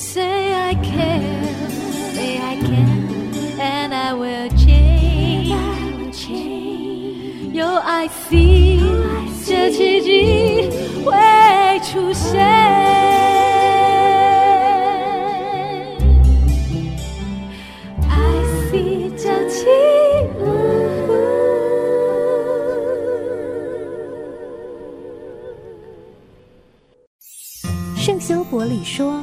Say I can, say I can, and I will change. 有爱 see，这奇迹会出现。圣修伯里说：“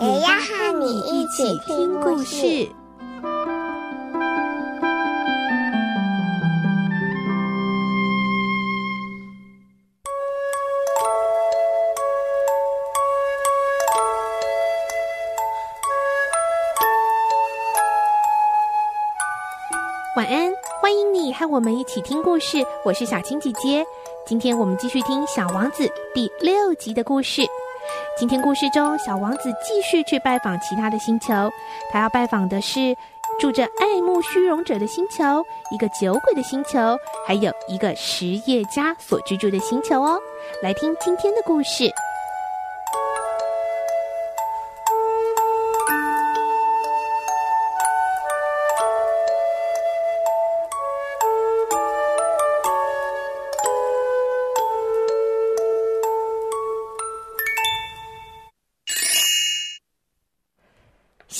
也要和你一起听故事。晚安，欢迎你和我们一起听故事。我是小青姐姐，今天我们继续听《小王子》第六集的故事。今天故事中，小王子继续去拜访其他的星球。他要拜访的是住着爱慕虚荣者的星球，一个酒鬼的星球，还有一个实业家所居住的星球哦。来听今天的故事。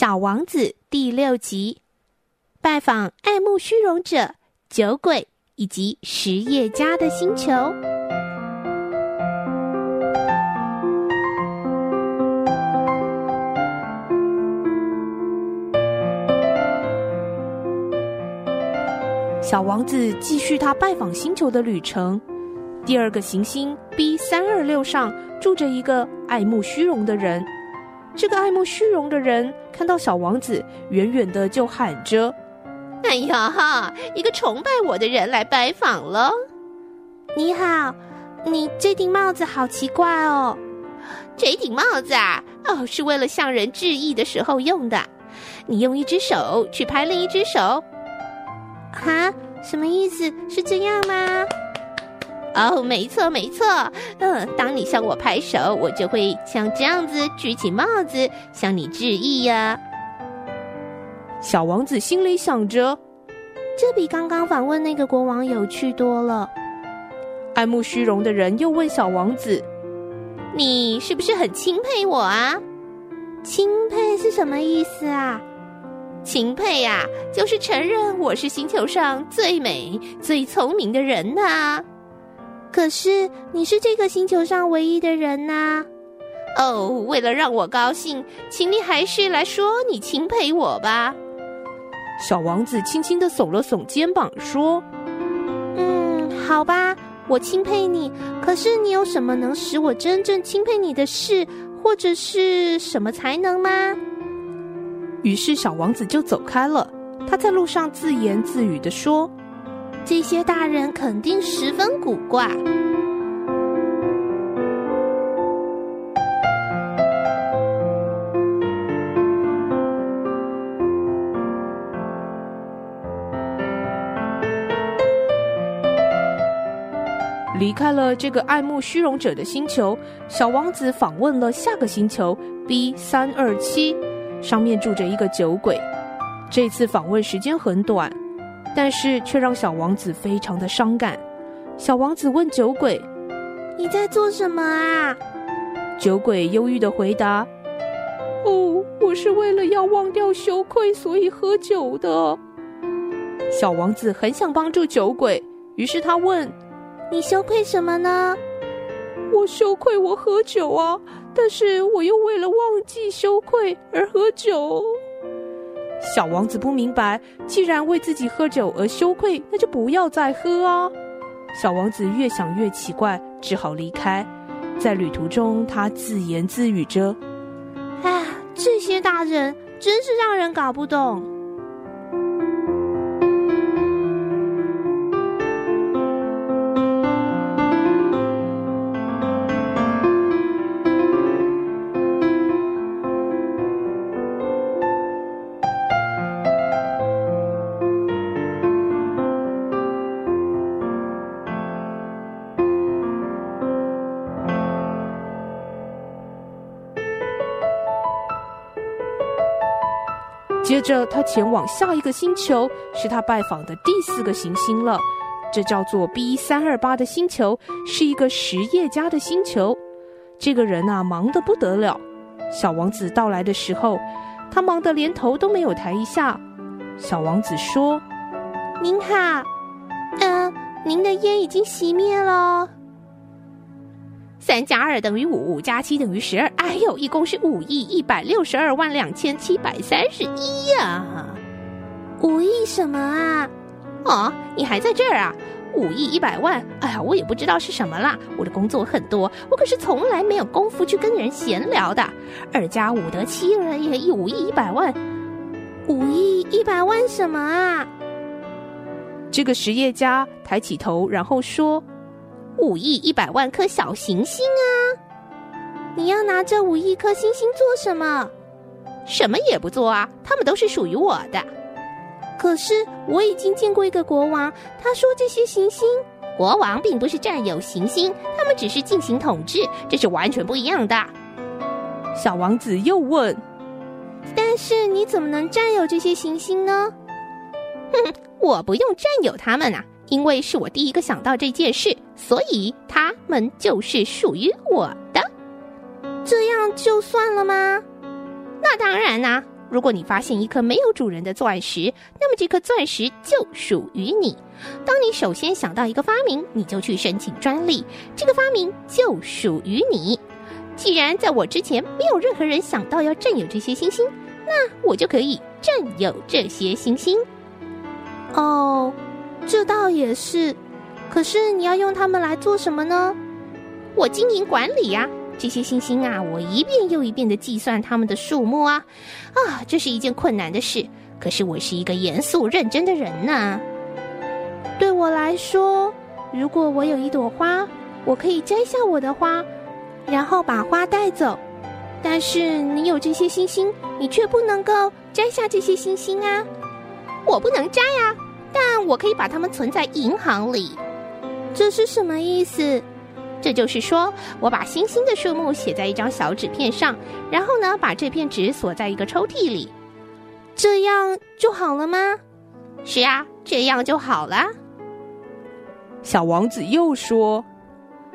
小王子第六集，拜访爱慕虚荣者、酒鬼以及实业家的星球。小王子继续他拜访星球的旅程。第二个行星 B 三二六上住着一个爱慕虚荣的人。这个爱慕虚荣的人看到小王子，远远的就喊着：“哎呀哈！一个崇拜我的人来拜访了。你好，你这顶帽子好奇怪哦。这顶帽子啊，哦，是为了向人致意的时候用的。你用一只手去拍另一只手，哈？什么意思？是这样吗？”哦，没错没错，嗯，当你向我拍手，我就会像这样子举起帽子向你致意呀。小王子心里想着，这比刚刚访问那个国王有趣多了。爱慕虚荣的人又问小王子：“你是不是很钦佩我啊？”“钦佩是什么意思啊？”“钦佩呀，就是承认我是星球上最美、最聪明的人呐。”可是你是这个星球上唯一的人呐、啊！哦，为了让我高兴，请你还是来说你钦佩我吧。小王子轻轻地耸了耸肩膀，说：“嗯，好吧，我钦佩你。可是你有什么能使我真正钦佩你的事，或者是什么才能吗？”于是小王子就走开了。他在路上自言自语的说。这些大人肯定十分古怪。离开了这个爱慕虚荣者的星球，小王子访问了下个星球 B 三二七，上面住着一个酒鬼。这次访问时间很短。但是却让小王子非常的伤感。小王子问酒鬼：“你在做什么啊？”酒鬼忧郁的回答：“哦，我是为了要忘掉羞愧，所以喝酒的。”小王子很想帮助酒鬼，于是他问：“你羞愧什么呢？”“我羞愧我喝酒啊，但是我又为了忘记羞愧而喝酒。”小王子不明白，既然为自己喝酒而羞愧，那就不要再喝啊！小王子越想越奇怪，只好离开。在旅途中，他自言自语着：“啊，这些大人真是让人搞不懂。接着，他前往下一个星球，是他拜访的第四个行星了。这叫做 B 三二八的星球，是一个实业家的星球。这个人啊，忙得不得了。小王子到来的时候，他忙得连头都没有抬一下。小王子说：“您好，嗯、您的烟已经熄灭了。”三加二等于五，五加七等于十二。哎呦，一共是五亿一百六十二万两千七百三十一呀！五亿什么啊？哦，你还在这儿啊？五亿一百万？哎呀，我也不知道是什么啦。我的工作很多，我可是从来没有功夫去跟人闲聊的。二加五得七了，也一五亿一百万。五亿一百万什么啊？这个实业家抬起头，然后说。五亿一百万颗小行星啊！你要拿这五亿颗星星做什么？什么也不做啊！他们都是属于我的。可是我已经见过一个国王，他说这些行星……国王并不是占有行星，他们只是进行统治，这是完全不一样的。小王子又问：“但是你怎么能占有这些行星呢？”哼哼，我不用占有他们啊。因为是我第一个想到这件事，所以他们就是属于我的。这样就算了吗？那当然啦！如果你发现一颗没有主人的钻石，那么这颗钻石就属于你。当你首先想到一个发明，你就去申请专利，这个发明就属于你。既然在我之前没有任何人想到要占有这些星星，那我就可以占有这些星星。哦。这倒也是，可是你要用它们来做什么呢？我经营管理呀，这些星星啊，我一遍又一遍地计算它们的数目啊，啊，这是一件困难的事。可是我是一个严肃认真的人呢。对我来说，如果我有一朵花，我可以摘下我的花，然后把花带走。但是你有这些星星，你却不能够摘下这些星星啊，我不能摘呀。但我可以把它们存在银行里，这是什么意思？这就是说，我把星星的数目写在一张小纸片上，然后呢，把这片纸锁在一个抽屉里，这样就好了吗？是啊，这样就好了。小王子又说：“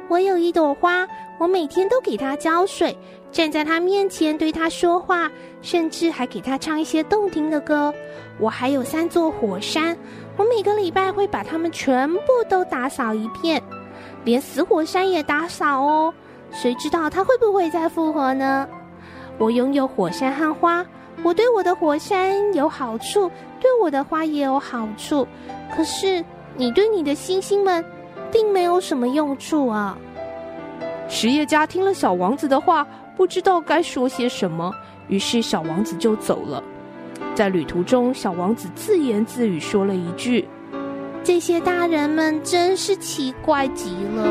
我有一朵花，我每天都给它浇水，站在它面前对它说话，甚至还给它唱一些动听的歌。我还有三座火山。”我每个礼拜会把它们全部都打扫一遍，连死火山也打扫哦。谁知道它会不会再复活呢？我拥有火山和花，我对我的火山有好处，对我的花也有好处。可是你对你的星星们，并没有什么用处啊。实业家听了小王子的话，不知道该说些什么，于是小王子就走了。在旅途中，小王子自言自语说了一句：“这些大人们真是奇怪极了。”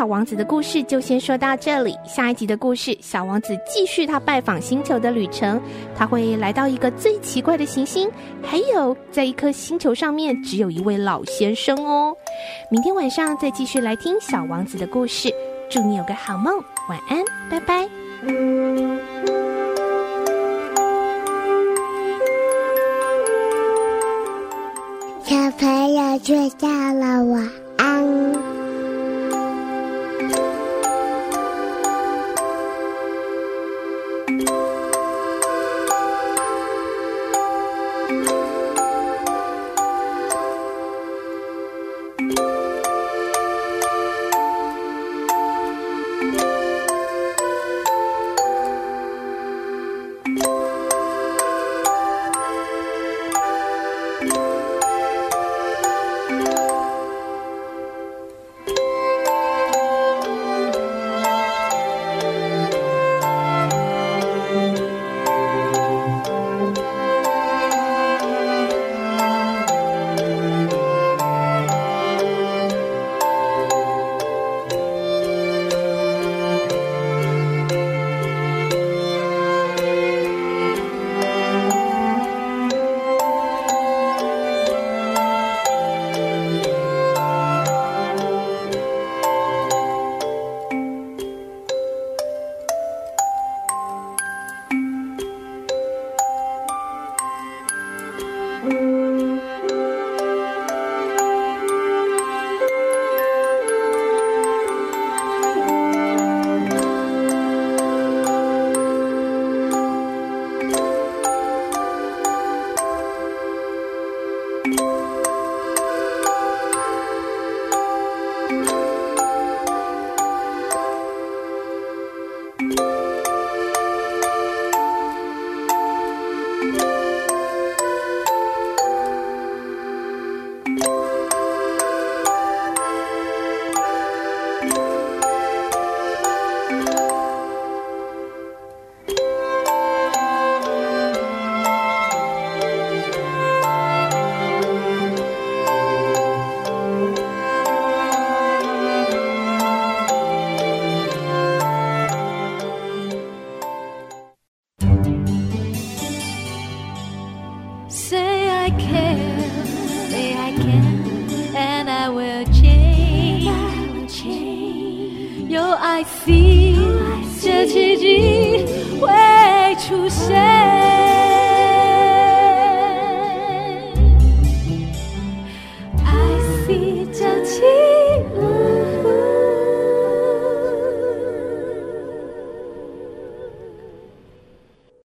小王子的故事就先说到这里。下一集的故事，小王子继续他拜访星球的旅程。他会来到一个最奇怪的行星，还有在一颗星球上面只有一位老先生哦。明天晚上再继续来听小王子的故事。祝你有个好梦，晚安，拜拜。小朋友睡觉了，晚安。有，I see，这奇迹会出现。